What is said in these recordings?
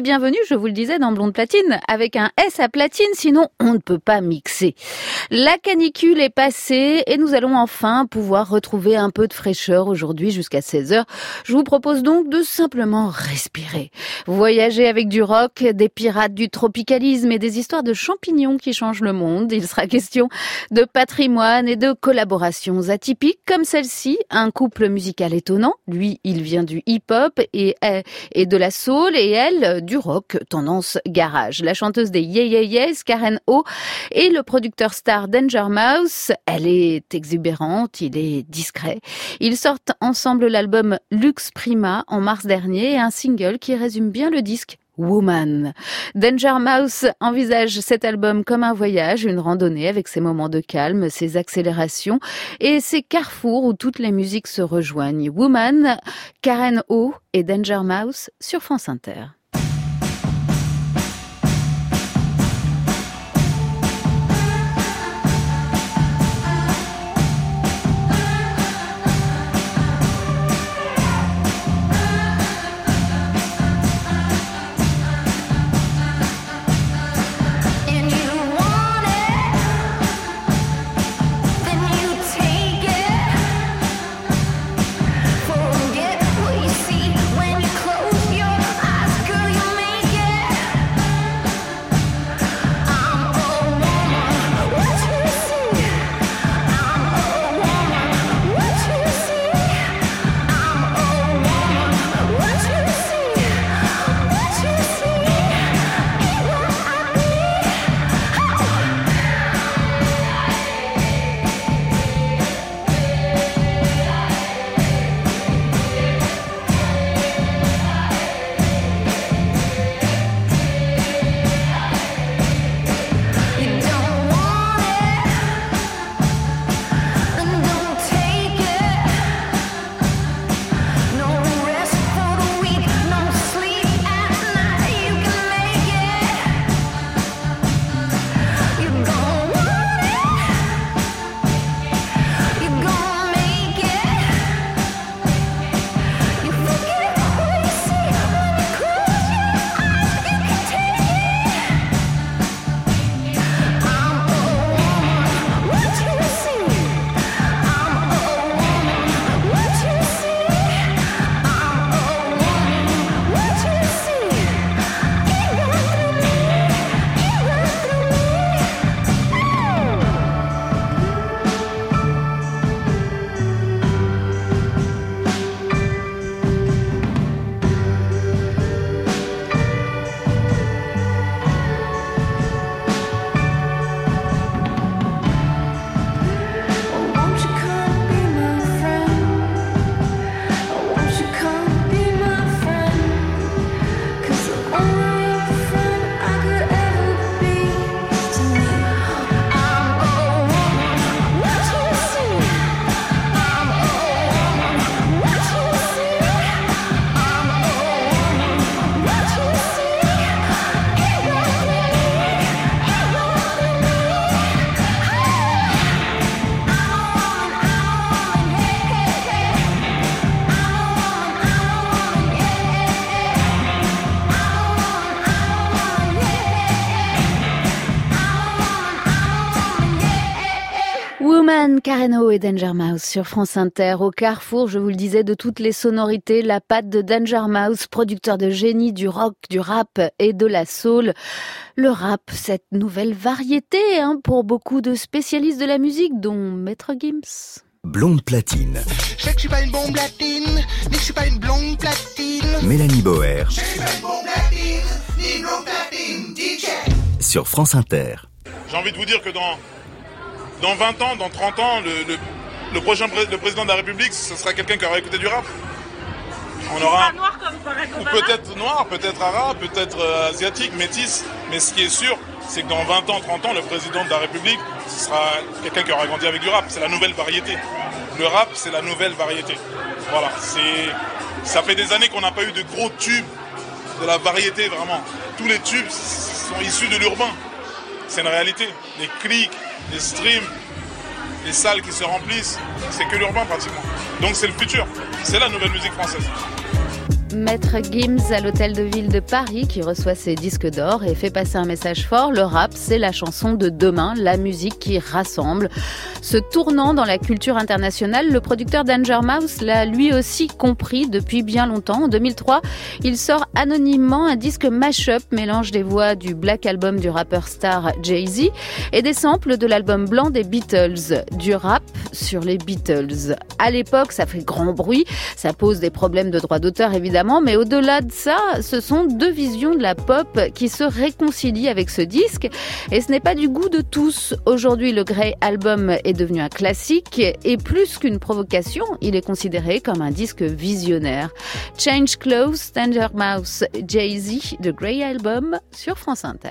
bienvenue, je vous le disais, dans Blonde Platine, avec un S à platine, sinon on ne peut pas mixer. La canicule est passée et nous allons enfin pouvoir retrouver un peu de fraîcheur aujourd'hui jusqu'à 16h. Je vous propose donc de simplement respirer. Voyager avec du rock, des pirates du tropicalisme et des histoires de champignons qui changent le monde. Il sera question de patrimoine et de collaborations atypiques comme celle-ci, un couple musical étonnant. Lui, il vient du hip-hop et, et de la soul et elle du rock tendance garage. La chanteuse des Yeah Yeah Yes, Karen O, et le producteur star Danger Mouse. Elle est exubérante, il est discret. Ils sortent ensemble l'album Lux Prima en mars dernier un single qui résume bien le disque Woman. Danger Mouse envisage cet album comme un voyage, une randonnée avec ses moments de calme, ses accélérations et ses carrefours où toutes les musiques se rejoignent. Woman, Karen O et Danger Mouse sur France Inter. Et Danger Mouse sur France Inter. Au carrefour, je vous le disais, de toutes les sonorités, la patte de Danger Mouse, producteur de génie du rock, du rap et de la soul. Le rap, cette nouvelle variété hein, pour beaucoup de spécialistes de la musique, dont Maître Gims. Blonde platine. Je sais que je suis pas une bombe platine, mais je suis pas une blonde platine. Mélanie Boer. Je suis pas une bombe platine, ni une blonde platine, DJ. Sur France Inter. J'ai envie de vous dire que dans dans 20 ans, dans 30 ans, le, le, prochain le président de la République, ce sera quelqu'un qui aura écouté du rap. On aura noir comme Ou peut-être noir, peut-être arabe, peut-être euh, asiatique, métis. Mais ce qui est sûr, c'est que dans 20 ans, 30 ans, le président de la République, ce sera quelqu'un qui aura grandi avec du rap. C'est la nouvelle variété. Le rap, c'est la nouvelle variété. Voilà. C'est, ça fait des années qu'on n'a pas eu de gros tubes de la variété vraiment. Tous les tubes sont issus de l'urbain. C'est une réalité. Les clics, les streams, les salles qui se remplissent, c'est que l'urbain pratiquement. Donc c'est le futur, c'est la nouvelle musique française. Maître Gims à l'hôtel de ville de Paris qui reçoit ses disques d'or et fait passer un message fort. Le rap, c'est la chanson de demain, la musique qui rassemble. Se tournant dans la culture internationale, le producteur Danger Mouse l'a lui aussi compris depuis bien longtemps. En 2003, il sort anonymement un disque mash-up, mélange des voix du Black Album du rappeur star Jay-Z et des samples de l'album blanc des Beatles. Du rap sur les Beatles. À l'époque, ça fait grand bruit, ça pose des problèmes de droit d'auteur évidemment, mais au-delà de ça, ce sont deux visions de la pop qui se réconcilient avec ce disque. Et ce n'est pas du goût de tous. Aujourd'hui, le Grey Album est devenu un classique et plus qu'une provocation, il est considéré comme un disque visionnaire. Change Clothes, Tender Mouse, Jay-Z, The Grey Album sur France Inter.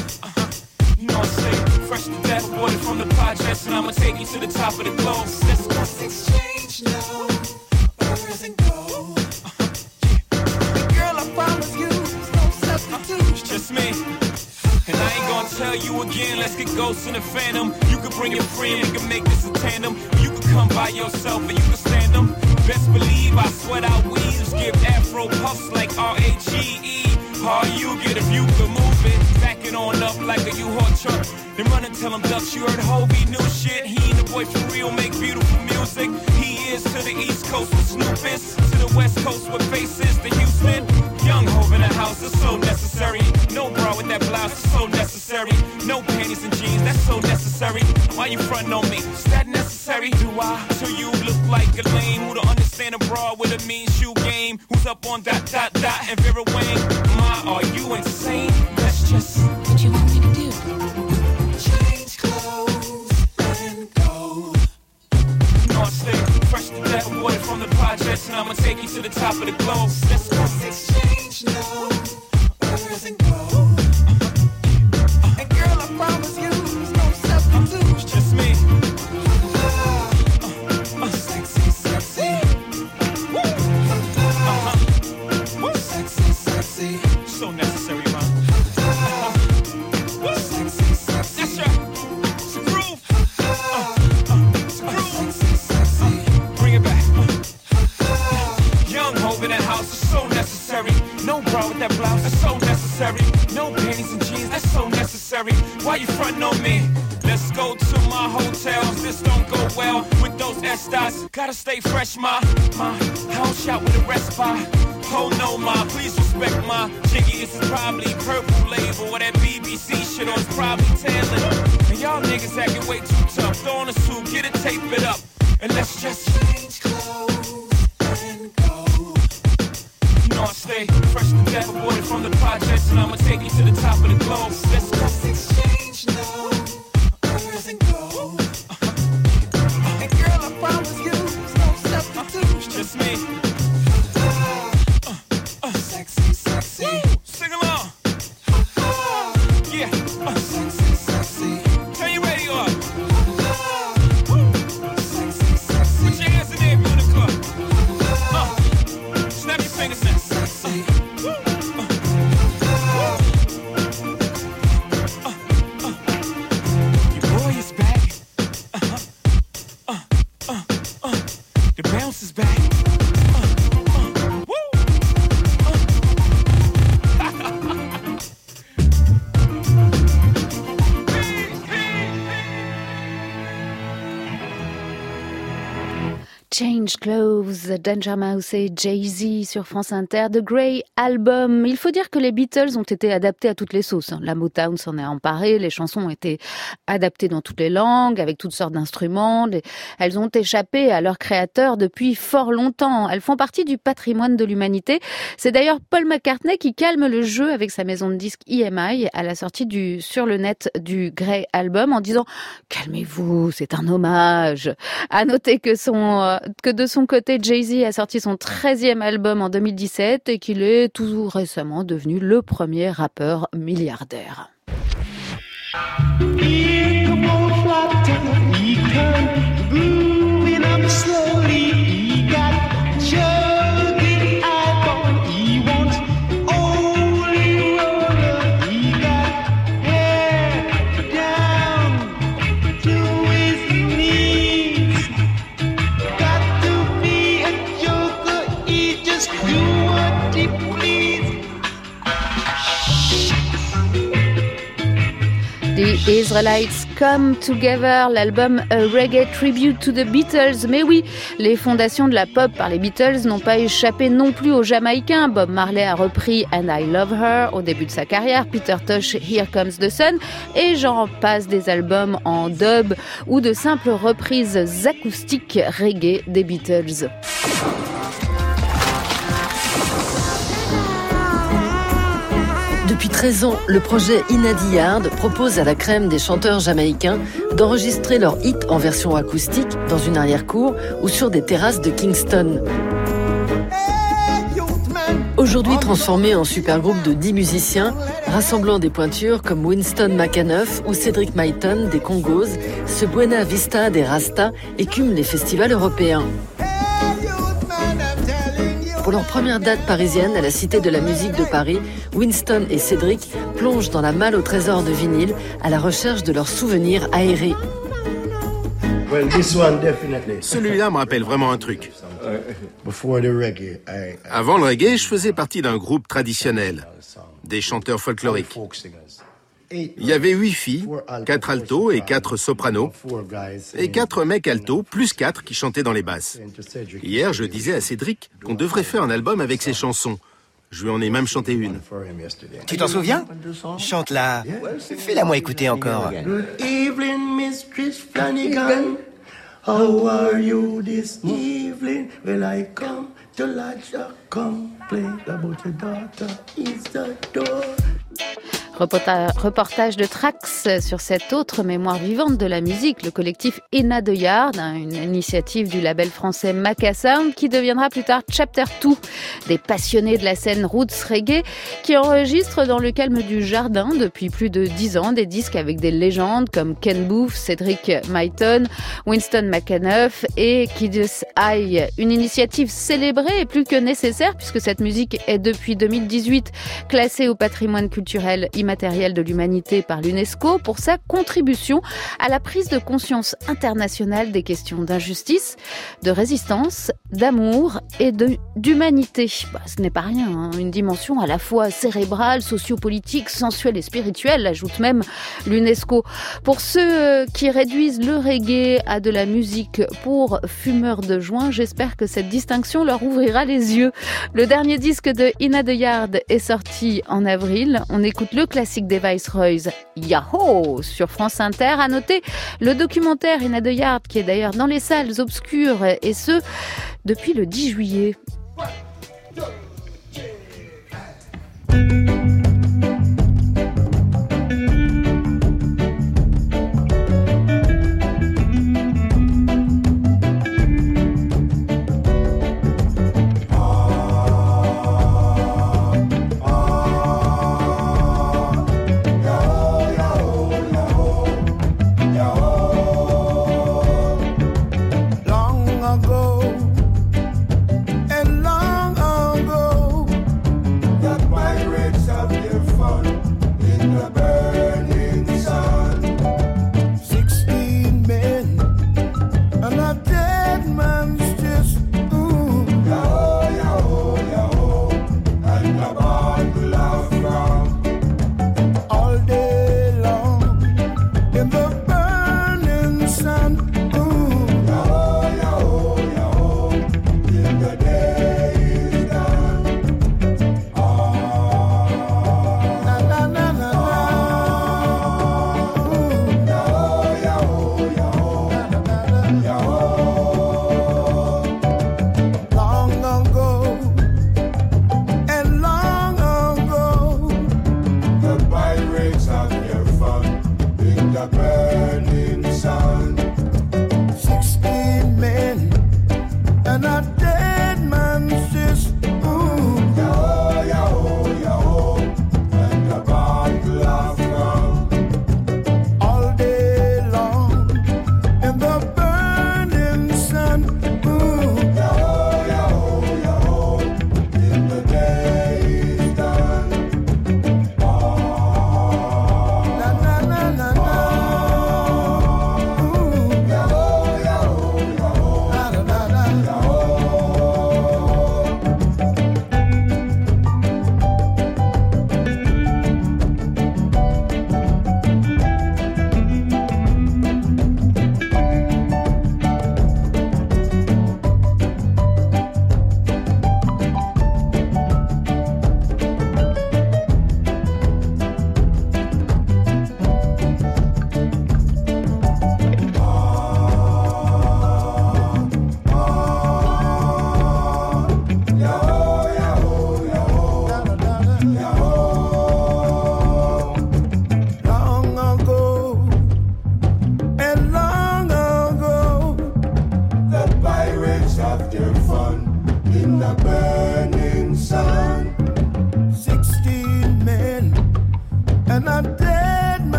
Fresh to death, water from the projects, and I'ma take you to the top of the globe. Let's, let's exchange now, birds and gold. Uh-huh. Girl, I promise you, there's no substitute. It's just me. And I ain't gonna tell you again, let's get ghosts in the phantom. You can bring your friend, we can make this a tandem. You can come by yourself and you can stand them. Best believe I sweat out weaves, give afro puffs like R-A-G-E. All you get if you can move it, it on up like a U-Haul truck. Then run and tell him ducks you heard Hobie new shit. He ain't the boy for real, make beautiful music. He is to the East Coast with Snoop is, to the West Coast with faces to Houston. Young Hov in the house is so necessary. No bra with that blouse is so necessary. No panties and jeans, that's so necessary. Why you frontin' on me? Is that necessary? Do I? So you look like a lame who don't understand a bra with a mean shoe game. Who's up on dot dot dot and Vera Wang? My, are you insane? That's just fresh to death, water from the projects, and I'ma take you to the top of the globe. Let's, let's exchange now, earth and gold. And girl, I promise you, necessary. No panties and jeans, that's so necessary. Why you frontin' on me? Let's go to my hotels. This don't go well with those Estes. Gotta stay fresh, ma. Ma, I don't shout with a respite. Oh no, ma, please respect my jiggy. This is probably purple label or that BBC shit on it's probably tailored. And y'all niggas acting way too tough. Throw on a suit, get it, tape it up, and let's just change clothes stay fresh to death, aborted from the projects, and I'ma take you to the top of the globe. Let's, let's exchange now, earth and gold. Uh-huh. And girl, I promise you, there's no substitute. It's just me. Danger Mouse et Jay-Z sur France Inter, The Grey Album. Il faut dire que les Beatles ont été adaptés à toutes les sauces. La Motown s'en est emparée, les chansons ont été adaptées dans toutes les langues, avec toutes sortes d'instruments. Elles ont échappé à leurs créateurs depuis fort longtemps. Elles font partie du patrimoine de l'humanité. C'est d'ailleurs Paul McCartney qui calme le jeu avec sa maison de disques EMI à la sortie du, sur le net du Grey Album en disant calmez-vous, c'est un hommage. À noter que son, euh, que de son côté, Jay-Z a sorti son 13e album en 2017 et qu'il est tout récemment devenu le premier rappeur milliardaire. Israelites Come Together, l'album A Reggae Tribute to the Beatles. Mais oui, les fondations de la pop par les Beatles n'ont pas échappé non plus aux Jamaïcains. Bob Marley a repris And I Love Her au début de sa carrière, Peter Tosh Here Comes the Sun, et j'en passe des albums en dub ou de simples reprises acoustiques reggae des Beatles. Depuis 13 ans, le projet Inadiyard propose à la crème des chanteurs jamaïcains d'enregistrer leurs hits en version acoustique dans une arrière-cour ou sur des terrasses de Kingston. Aujourd'hui transformé en supergroupe de 10 musiciens, rassemblant des pointures comme Winston McAnuff ou Cedric Myton des Congos, ce Buena Vista des Rasta écume les festivals européens. Pour leur première date parisienne à la Cité de la musique de Paris, Winston et Cédric plongent dans la malle au trésor de vinyle à la recherche de leurs souvenirs aérés. Celui-là me rappelle vraiment un truc. Avant le reggae, je faisais partie d'un groupe traditionnel, des chanteurs folkloriques. Il y avait huit filles, quatre altos et quatre sopranos, et quatre mecs altos, plus quatre qui chantaient dans les basses. Hier, je disais à Cédric qu'on devrait faire un album avec ses chansons. Je lui en ai même chanté une. Tu t'en souviens? Chante-la. Fais-la moi écouter encore. Good evening, Mistress Flanagan. How are you this evening? Will I come to a complaint about your daughter? The door? Reportage de Trax sur cette autre mémoire vivante de la musique, le collectif Ena de Yard, hein, une initiative du label français Macassound qui deviendra plus tard Chapter 2, des passionnés de la scène roots reggae qui enregistrent dans le calme du jardin depuis plus de dix ans des disques avec des légendes comme Ken Booth, Cedric Myton, Winston McAnuff et Kidus Eye. Une initiative célébrée et plus que nécessaire puisque cette musique est depuis 2018 classée au patrimoine culturel immatériel de l'humanité par l'UNESCO pour sa contribution à la prise de conscience internationale des questions d'injustice, de résistance, d'amour et d'humanité. Bah, ce n'est pas rien, hein. une dimension à la fois cérébrale, sociopolitique, sensuelle et spirituelle, ajoute même l'UNESCO. Pour ceux qui réduisent le reggae à de la musique pour fumeurs de joint, j'espère que cette distinction leur ouvrira les yeux. Le dernier disque de Ina de Yard est sorti en avril. On écoute le classique des Viceroys, Yahoo, sur France Inter. À noter le documentaire Ina de Yard, qui est d'ailleurs dans les salles obscures, et ce, depuis le 10 juillet.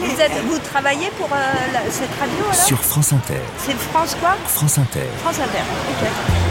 vous, êtes, vous, travaillez pour euh, cette radio Sur France Inter. C'est France quoi? France Inter. France Inter, ok.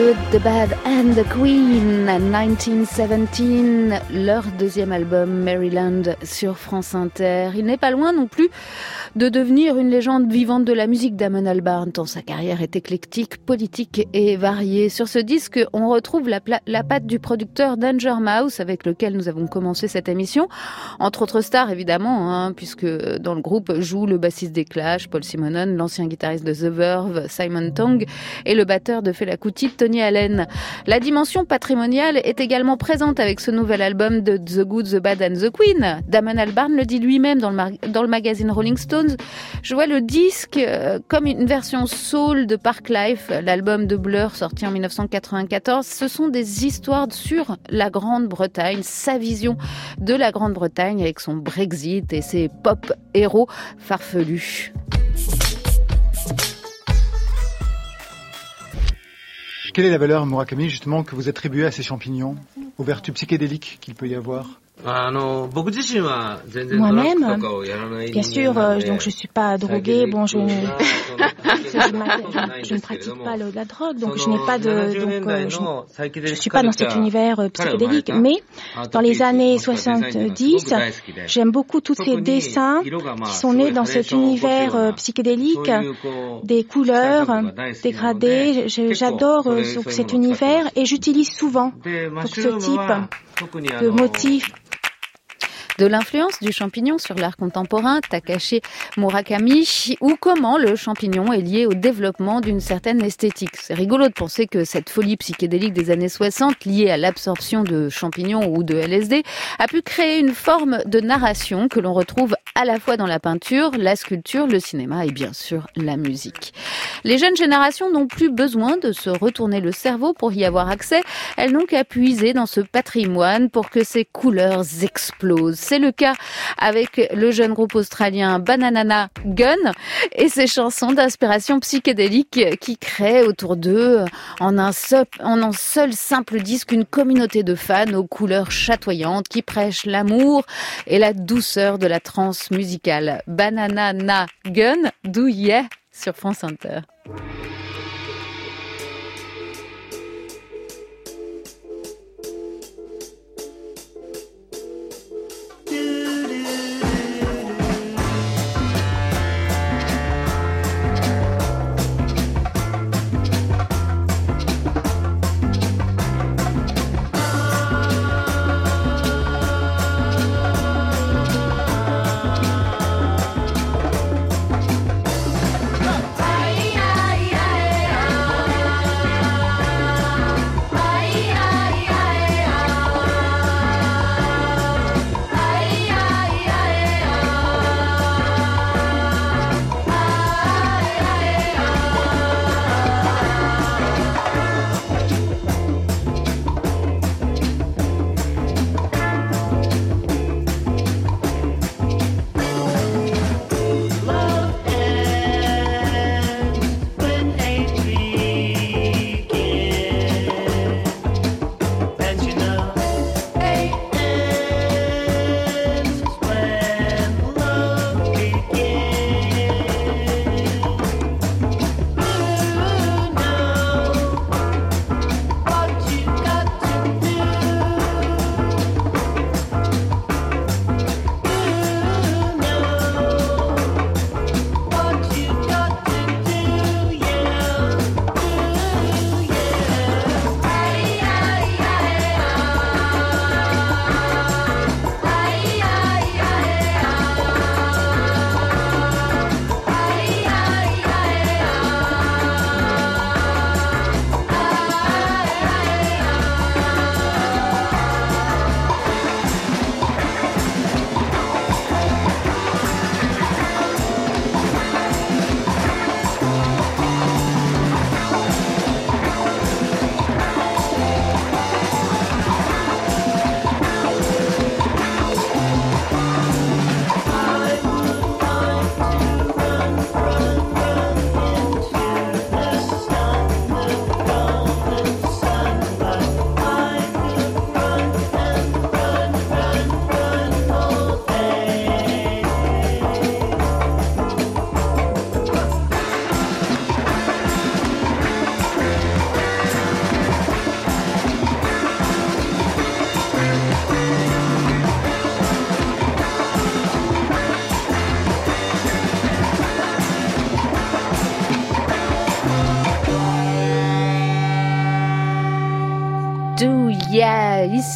Good, The Bad and The Queen, 1917, leur deuxième album Maryland sur France Inter. Il n'est pas loin non plus de devenir une légende vivante de la musique d'Amon Albarn, tant sa carrière est éclectique, politique et variée. Sur ce disque, on retrouve la, patte du producteur Danger Mouse, avec lequel nous avons commencé cette émission. Entre autres stars, évidemment, hein, puisque dans le groupe joue le bassiste des Clash, Paul Simonon, l'ancien guitariste de The Verve, Simon Tong, et le batteur de Fela Kuti, Tony Allen. La dimension patrimoniale est également présente avec ce nouvel album de The Good, The Bad and The Queen. Damon Albarn le dit lui-même dans le, magazine Rolling Stone je vois le disque euh, comme une version soul de Park Life, l'album de Blur sorti en 1994. Ce sont des histoires sur la Grande-Bretagne, sa vision de la Grande-Bretagne avec son Brexit et ses pop héros farfelus. Quelle est la valeur, Murakami, justement, que vous attribuez à ces champignons, aux vertus psychédéliques qu'il peut y avoir? Moi-même, bien sûr, donc je suis pas droguée, bon, je, je, ne pratique pas la drogue, donc je n'ai pas de, donc je, je suis pas dans cet univers psychédélique. Mais dans les années 70, j'aime beaucoup tous ces dessins qui sont nés dans cet univers psychédélique, des couleurs dégradées. J'adore cet univers et j'utilise souvent donc, ce type de motifs de l'influence du champignon sur l'art contemporain, Takashi Murakami, ou comment le champignon est lié au développement d'une certaine esthétique. C'est rigolo de penser que cette folie psychédélique des années 60, liée à l'absorption de champignons ou de LSD, a pu créer une forme de narration que l'on retrouve à la fois dans la peinture, la sculpture, le cinéma et bien sûr la musique. Les jeunes générations n'ont plus besoin de se retourner le cerveau pour y avoir accès, elles n'ont qu'à puiser dans ce patrimoine pour que ces couleurs explosent. C'est le cas avec le jeune groupe australien Bananana Gun et ses chansons d'inspiration psychédélique qui créent autour d'eux en un, seul, simple disque une communauté de fans aux couleurs chatoyantes qui prêchent l'amour et la douceur de la trance musicale. Bananana Gun, do yeah sur France Inter.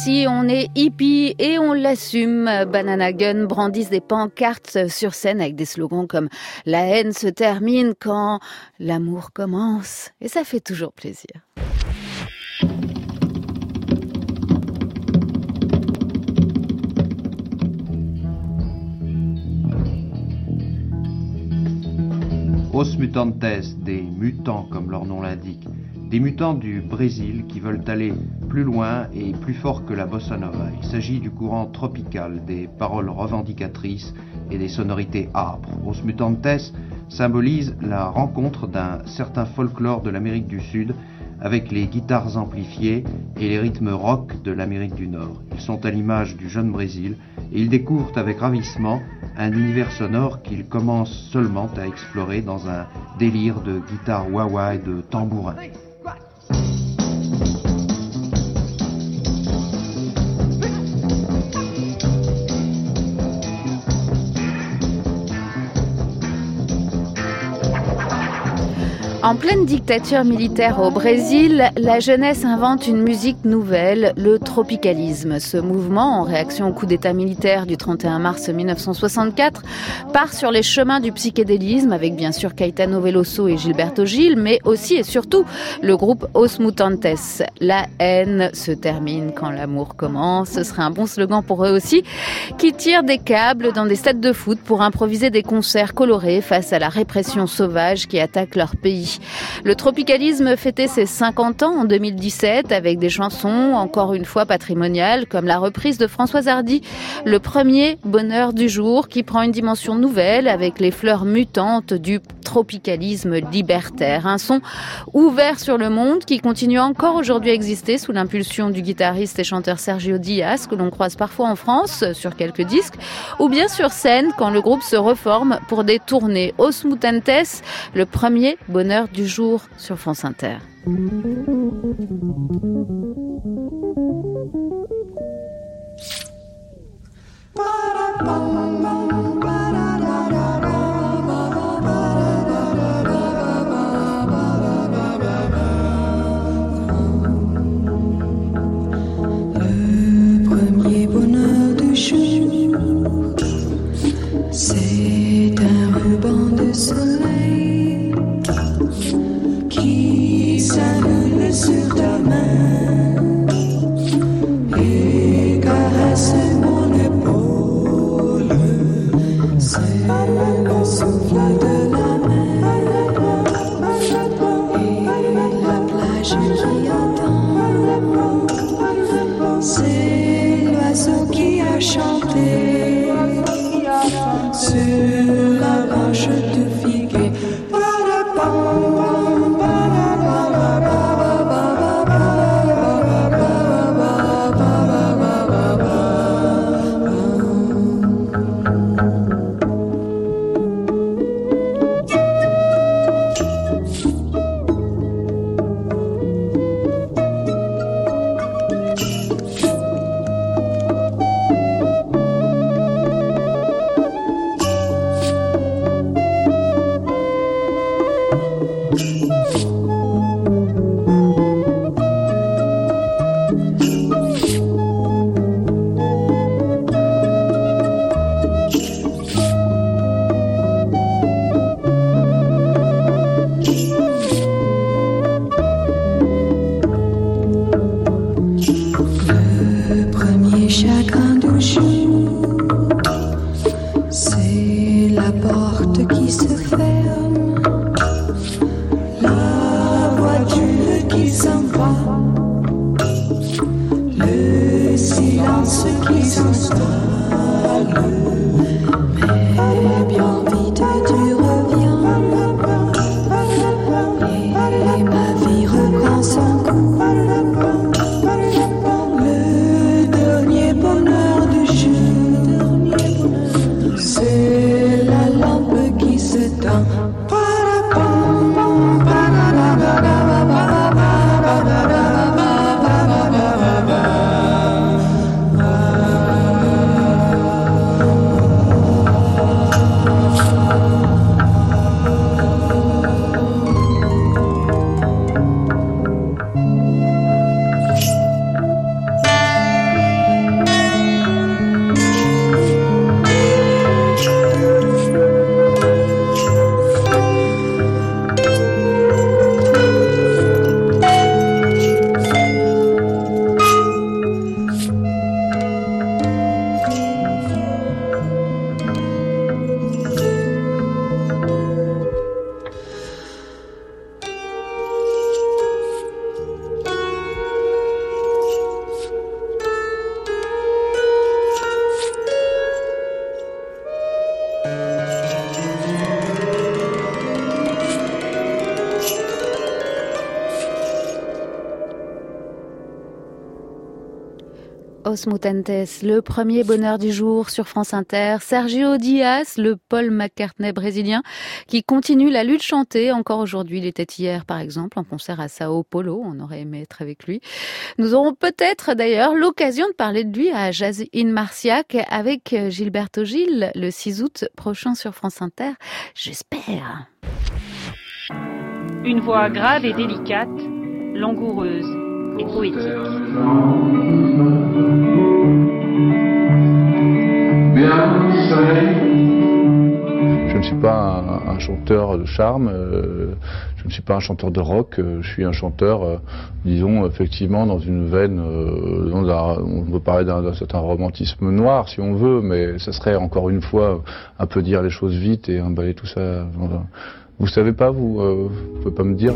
Ici on est hippie et on l'assume. Banana Gun brandissent des pancartes sur scène avec des slogans comme La haine se termine quand l'amour commence. Et ça fait toujours plaisir. Os mutantes, des mutants comme leur nom l'indique, des mutants du Brésil qui veulent aller plus loin et plus fort que la bossa nova. Il s'agit du courant tropical, des paroles revendicatrices et des sonorités âpres. Os mutantes symbolise la rencontre d'un certain folklore de l'Amérique du Sud avec les guitares amplifiées et les rythmes rock de l'Amérique du Nord. Ils sont à l'image du jeune Brésil et ils découvrent avec ravissement un univers sonore qu'ils commencent seulement à explorer dans un délire de guitare wah-wah et de tambourin. En pleine dictature militaire au Brésil, la jeunesse invente une musique nouvelle, le tropicalisme. Ce mouvement, en réaction au coup d'État militaire du 31 mars 1964, part sur les chemins du psychédélisme avec bien sûr Caetano Veloso et Gilberto Gil, mais aussi et surtout le groupe Os Mutantes. La haine se termine quand l'amour commence. Ce serait un bon slogan pour eux aussi, qui tirent des câbles dans des stades de foot pour improviser des concerts colorés face à la répression sauvage qui attaque leur pays. Le tropicalisme fêtait ses 50 ans en 2017 avec des chansons encore une fois patrimoniales comme la reprise de Françoise Hardy, le premier bonheur du jour qui prend une dimension nouvelle avec les fleurs mutantes du tropicalisme libertaire. Un son ouvert sur le monde qui continue encore aujourd'hui à exister sous l'impulsion du guitariste et chanteur Sergio Diaz que l'on croise parfois en France sur quelques disques ou bien sur scène quand le groupe se reforme pour des tournées. Os Mutantes, le premier bonheur du jour sur France Inter. Le premier bonheur du jour, Os Mutentes, le premier bonheur du jour sur France Inter. Sergio Diaz, le Paul McCartney brésilien, qui continue la lutte chantée. Encore aujourd'hui, il était hier, par exemple, en concert à Sao Paulo. On aurait aimé être avec lui. Nous aurons peut-être d'ailleurs l'occasion de parler de lui à Jazz in Marciac avec Gilberto Gil le 6 août prochain sur France Inter. J'espère. Une voix grave et délicate, langoureuse Je ne suis pas un, chanteur de charme, euh, je ne suis pas un chanteur de rock, euh, je suis un chanteur, euh, disons, effectivement, dans une veine, on peut parler d'un certain romantisme noir, si on veut, mais ce serait encore une fois un peu dire les choses vite et emballer tout ça. Vous savez pas, vous, vous pouvez pas me dire?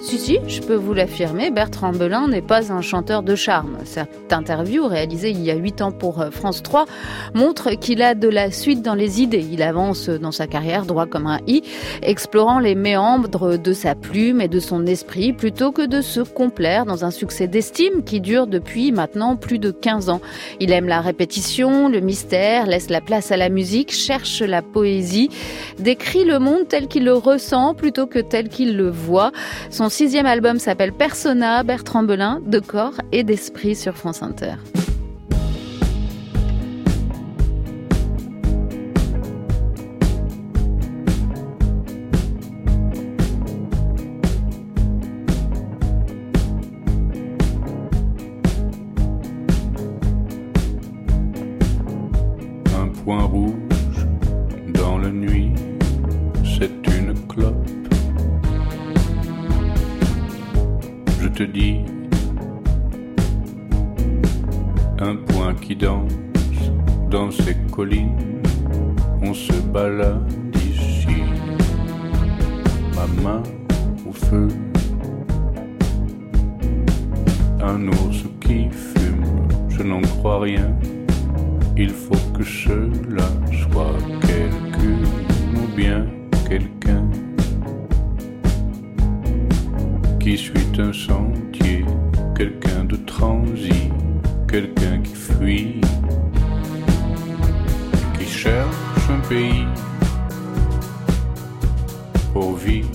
Si, si, je peux vous l'affirmer, Bertrand Belin n'est pas un chanteur de charme. Cette interview, réalisée il y a 8 ans pour euh, France 3, montre qu'il a de la suite dans les idées. Il avance dans sa carrière droit comme un i, explorant les méandres de sa plume et de son esprit, plutôt que de se complaire dans un succès d'estime qui dure depuis maintenant plus de 15 ans. Il aime la répétition, le mystère, laisse la place à la musique, cherche la poésie, décrit le monde tel qu'il le ressent plutôt que tel qu'il le voit. Sixième album s'appelle Persona, Bertrand Belin, de corps et d'esprit sur France Inter. Un ours qui fume, je n'en crois rien. Il faut que cela soit quelqu'un ou bien quelqu'un qui suit un sentier, quelqu'un de transi, quelqu'un qui fuit, qui cherche un pays pour vivre,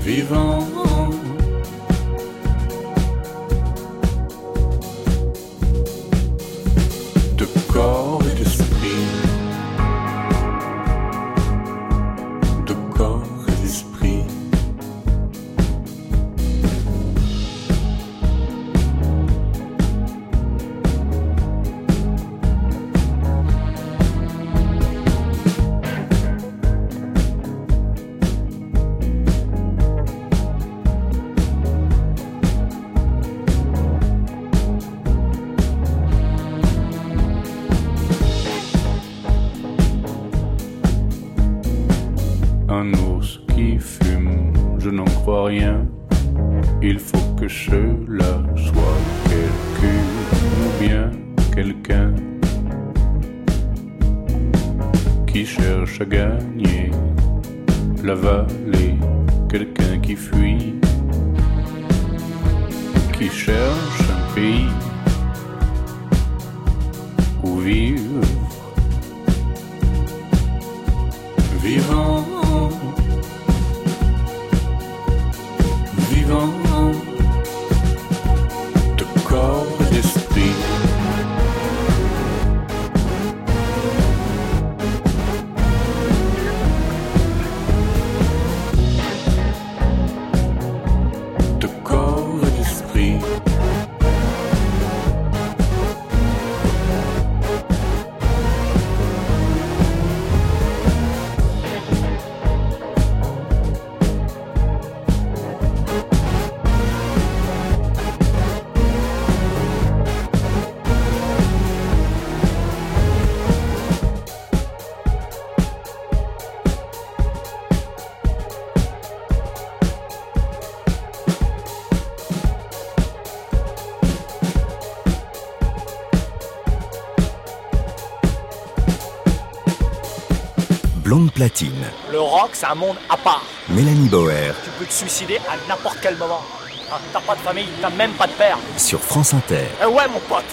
vivant. Platine. Le rock, c'est un monde à part. Mélanie Bauer. Tu peux te suicider à n'importe quel moment. T'as pas de famille, t'as même pas de père. Sur France Inter. Eh ouais, mon pote.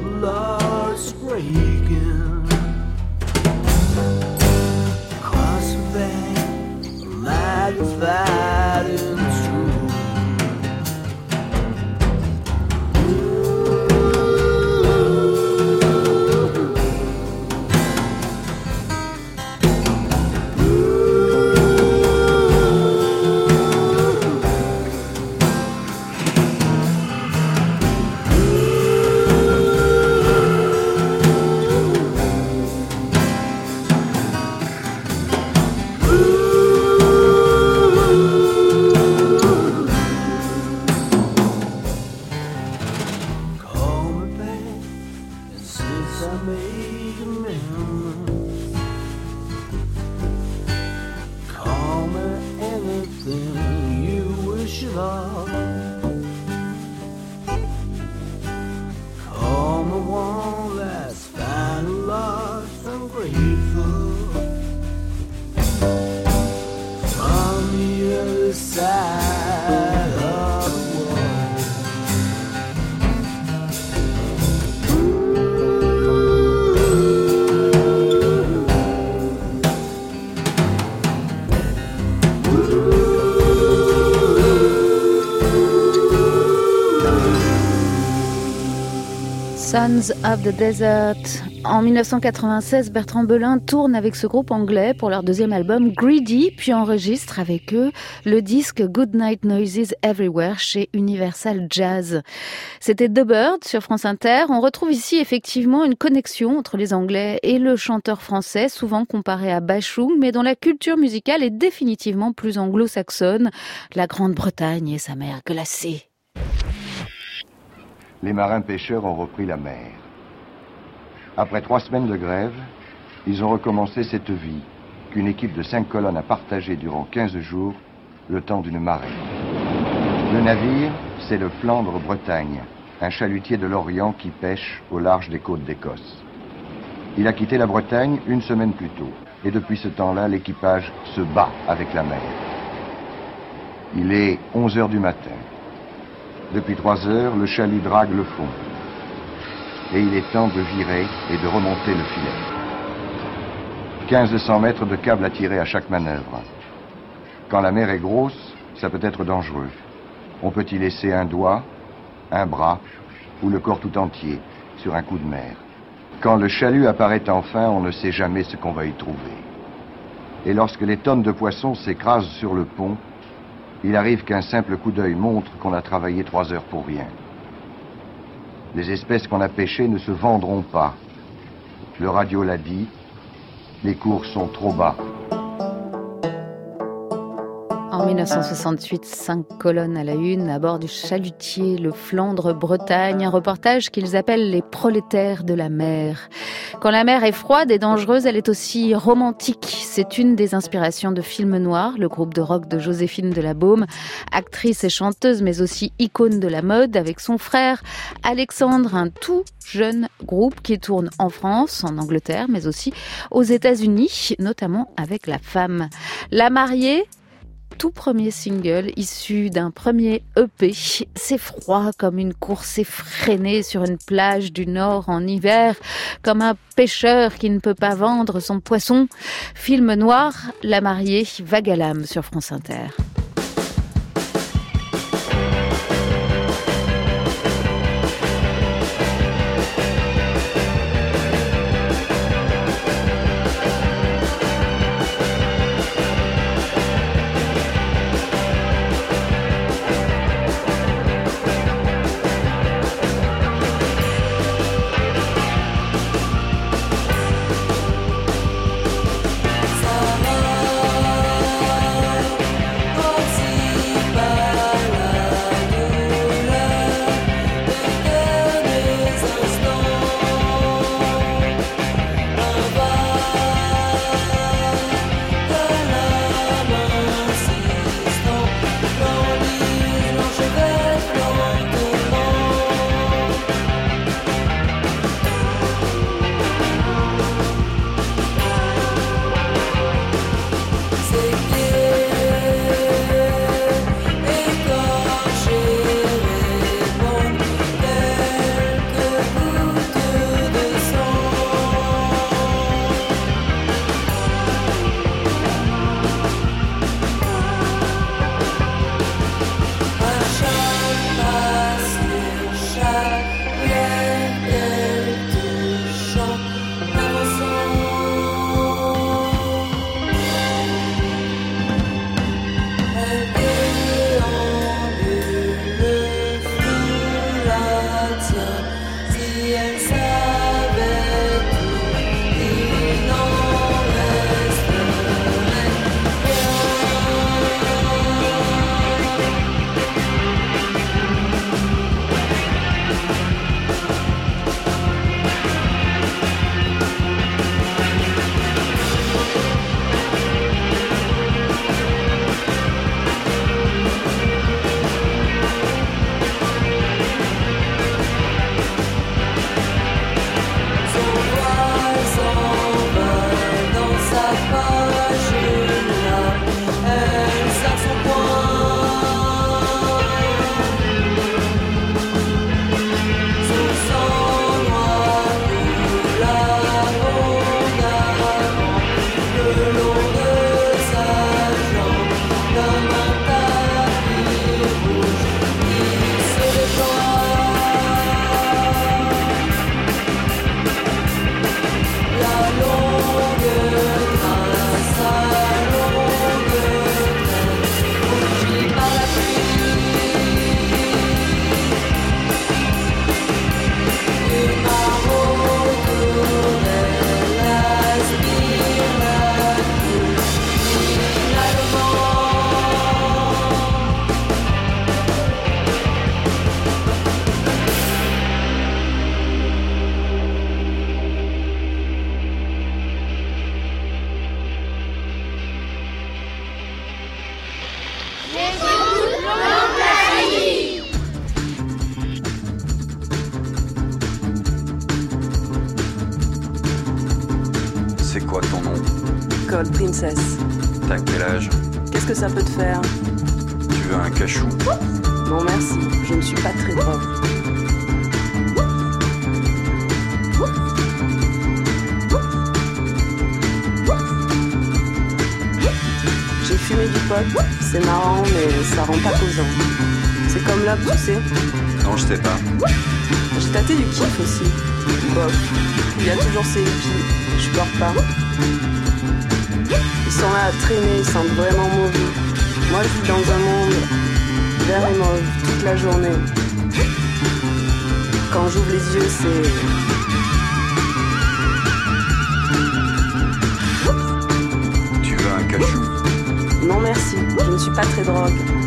love. Sons of the Desert. En 1996, Bertrand Belin tourne avec ce groupe anglais pour leur deuxième album Greedy, puis enregistre avec eux le disque Good Night Noises Everywhere chez Universal Jazz. C'était The Bird sur France Inter. On retrouve ici effectivement une connexion entre les Anglais et le chanteur français, souvent comparé à Bashung, mais dont la culture musicale est définitivement plus anglo-saxonne. La Grande-Bretagne et sa mer glacée les marins pêcheurs ont repris la mer. Après trois semaines de grève, ils ont recommencé cette vie qu'une équipe de cinq colonnes a partagée durant 15 jours, le temps d'une marée. Le navire, c'est le Flandre-Bretagne, un chalutier de l'Orient qui pêche au large des côtes d'Écosse. Il a quitté la Bretagne une semaine plus tôt, et depuis ce temps-là, l'équipage se bat avec la mer. Il est 11 heures du matin. Depuis trois heures, le chalut drague le fond. Et il est temps de virer et de remonter le filet. 1500 mètres de câble à tirer à chaque manœuvre. Quand la mer est grosse, ça peut être dangereux. On peut y laisser un doigt, un bras ou le corps tout entier sur un coup de mer. Quand le chalut apparaît enfin, on ne sait jamais ce qu'on va y trouver. Et lorsque les tonnes de poissons s'écrasent sur le pont, il arrive qu'un simple coup d'œil montre qu'on a travaillé trois heures pour rien. Les espèces qu'on a pêchées ne se vendront pas. Le radio l'a dit, les cours sont trop bas. En 1968, cinq colonnes à la une à bord du chalutier Le Flandre-Bretagne, un reportage qu'ils appellent les prolétaires de la mer. Quand la mer est froide et dangereuse, elle est aussi romantique. C'est une des inspirations de Film Noir, le groupe de rock de Joséphine de actrice et chanteuse, mais aussi icône de la mode, avec son frère Alexandre, un tout jeune groupe qui tourne en France, en Angleterre, mais aussi aux États-Unis, notamment avec la femme. La mariée, tout premier single issu d'un premier EP. C'est froid comme une course effrénée sur une plage du Nord en hiver, comme un pêcheur qui ne peut pas vendre son poisson. Film noir, La mariée, vague sur France Inter. T'as quel âge Qu'est-ce que ça peut te faire Tu veux un cachou Non merci, je ne suis pas très drogue. J'ai Fumer du pot, c'est marrant, mais ça rend pas causant. C'est comme l'homme, tu sais. Non, je sais pas. J'ai tâté du kiff aussi. Bof. Il y a toujours ces hippies. Je porte pas. Ils sont là à traîner, ils sentent vraiment mauvais. Moi, je vis dans un monde vert et mauve toute la journée. Quand j'ouvre les yeux, c'est. Tu veux un cachou? Non merci, je ne suis pas très drogue.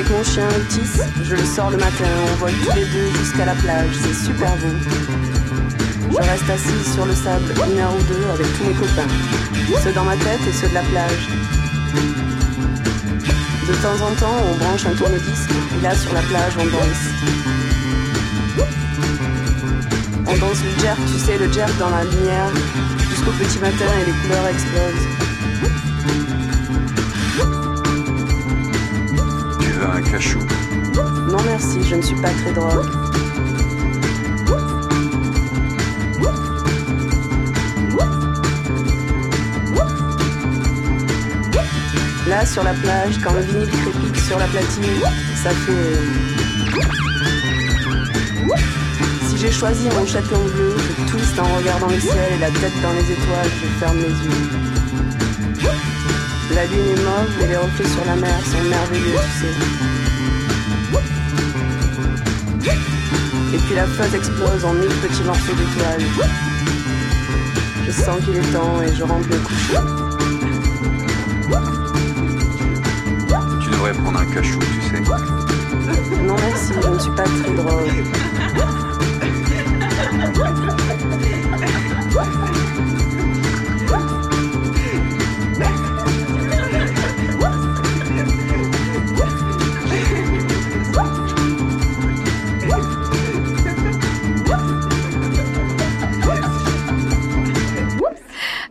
Avec mon chien Otis, je le sors le matin, on vole tous les deux jusqu'à la plage, c'est super beau. Je reste assise sur le sable une heure ou deux avec tous mes copains, ceux dans ma tête et ceux de la plage. De temps en temps, on branche un tourne-disque et là sur la plage, on danse. On danse le jerk, tu sais, le jerk dans la lumière, jusqu'au petit matin et les couleurs explosent. Non merci, je ne suis pas très drogue. Là, sur la plage, quand le vinyle crépite sur la platine, ça fait... Si j'ai choisi mon chapeau bleu, je twiste en regardant le ciel et la tête dans les étoiles, je ferme les yeux. La lune est mauve et les reflets sur la mer sont merveilleux, tu sais. Et puis la fuzz explose en mille petits morceaux d'étoiles. Je sens qu'il est temps et je rentre me coucher. Tu devrais prendre un cachou, tu sais. Non merci, je ne suis pas très drôle.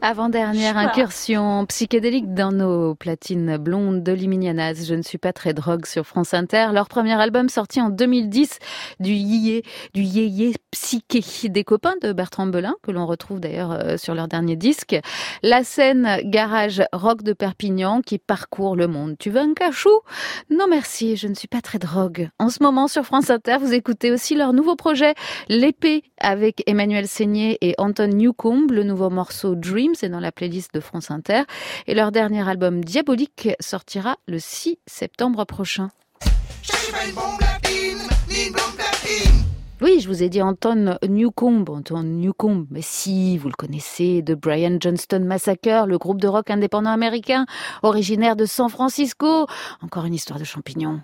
Avant-dernière incursion psychédélique dans nos platines blondes de Liminianas. Je ne suis pas très drogue sur France Inter. Leur premier album sorti en 2010 du yé, du yé psyché des copains de Bertrand Belin que l'on retrouve d'ailleurs euh, sur leur dernier disque. La scène garage rock de Perpignan qui parcourt le monde. Tu veux un cachou? Non merci, je ne suis pas très drogue. En ce moment sur France Inter, vous écoutez aussi leur nouveau projet L'épée avec Emmanuel Seigné et Anton Newcomb, le nouveau morceau Dream c'est dans la playlist de France Inter. Et leur dernier album Diabolique sortira le 6 septembre prochain. Oui, je vous ai dit Anton Newcomb, Anton Newcomb, mais si, vous le connaissez, de Brian Johnston Massacre, le groupe de rock indépendant américain, originaire de San Francisco. Encore une histoire de champignons.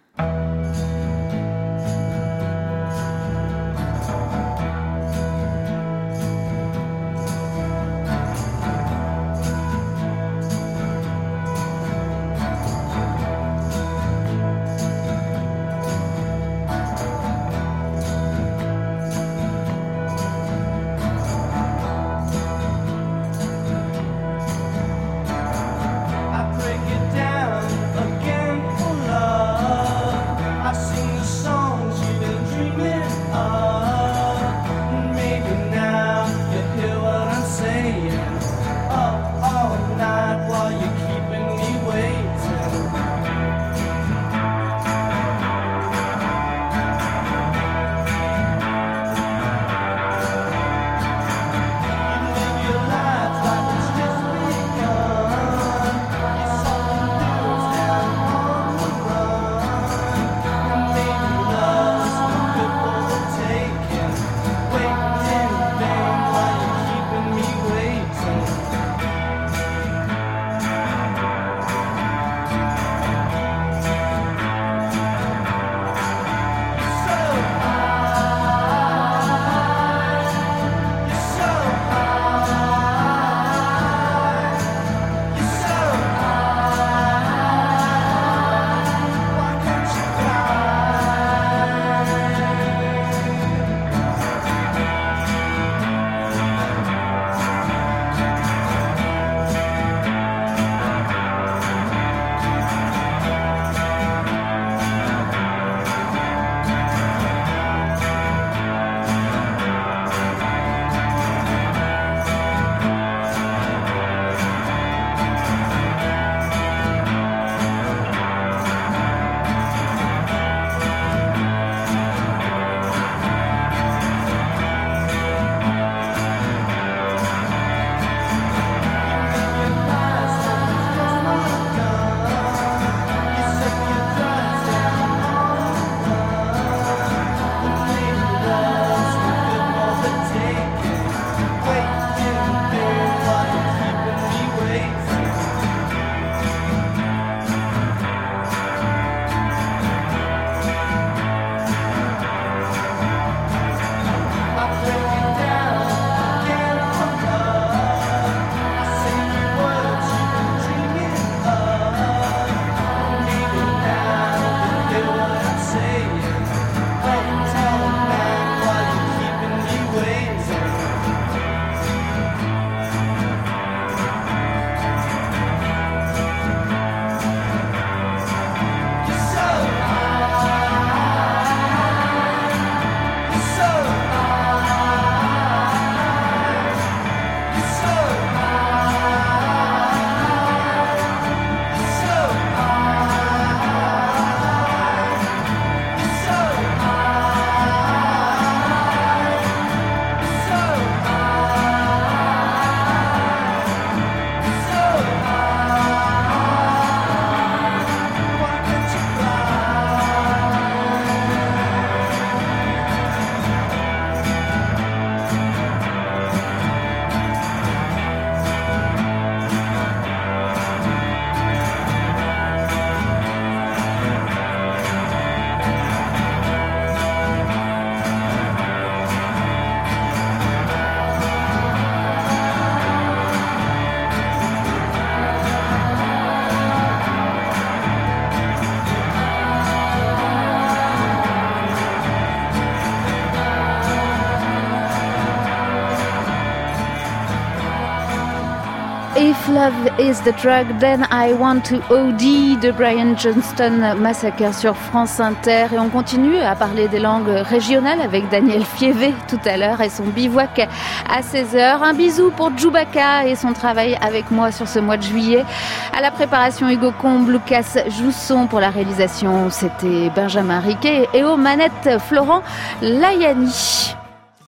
Love is the Drug, Then I Want to OD de Brian Johnston Massacre sur France Inter. Et on continue à parler des langues régionales avec Daniel Fievé tout à l'heure et son bivouac à 16h. Un bisou pour Djoubaka et son travail avec moi sur ce mois de juillet. À la préparation Hugo Combe, Lucas Jousson pour la réalisation, c'était Benjamin Riquet et aux manettes Florent Layani.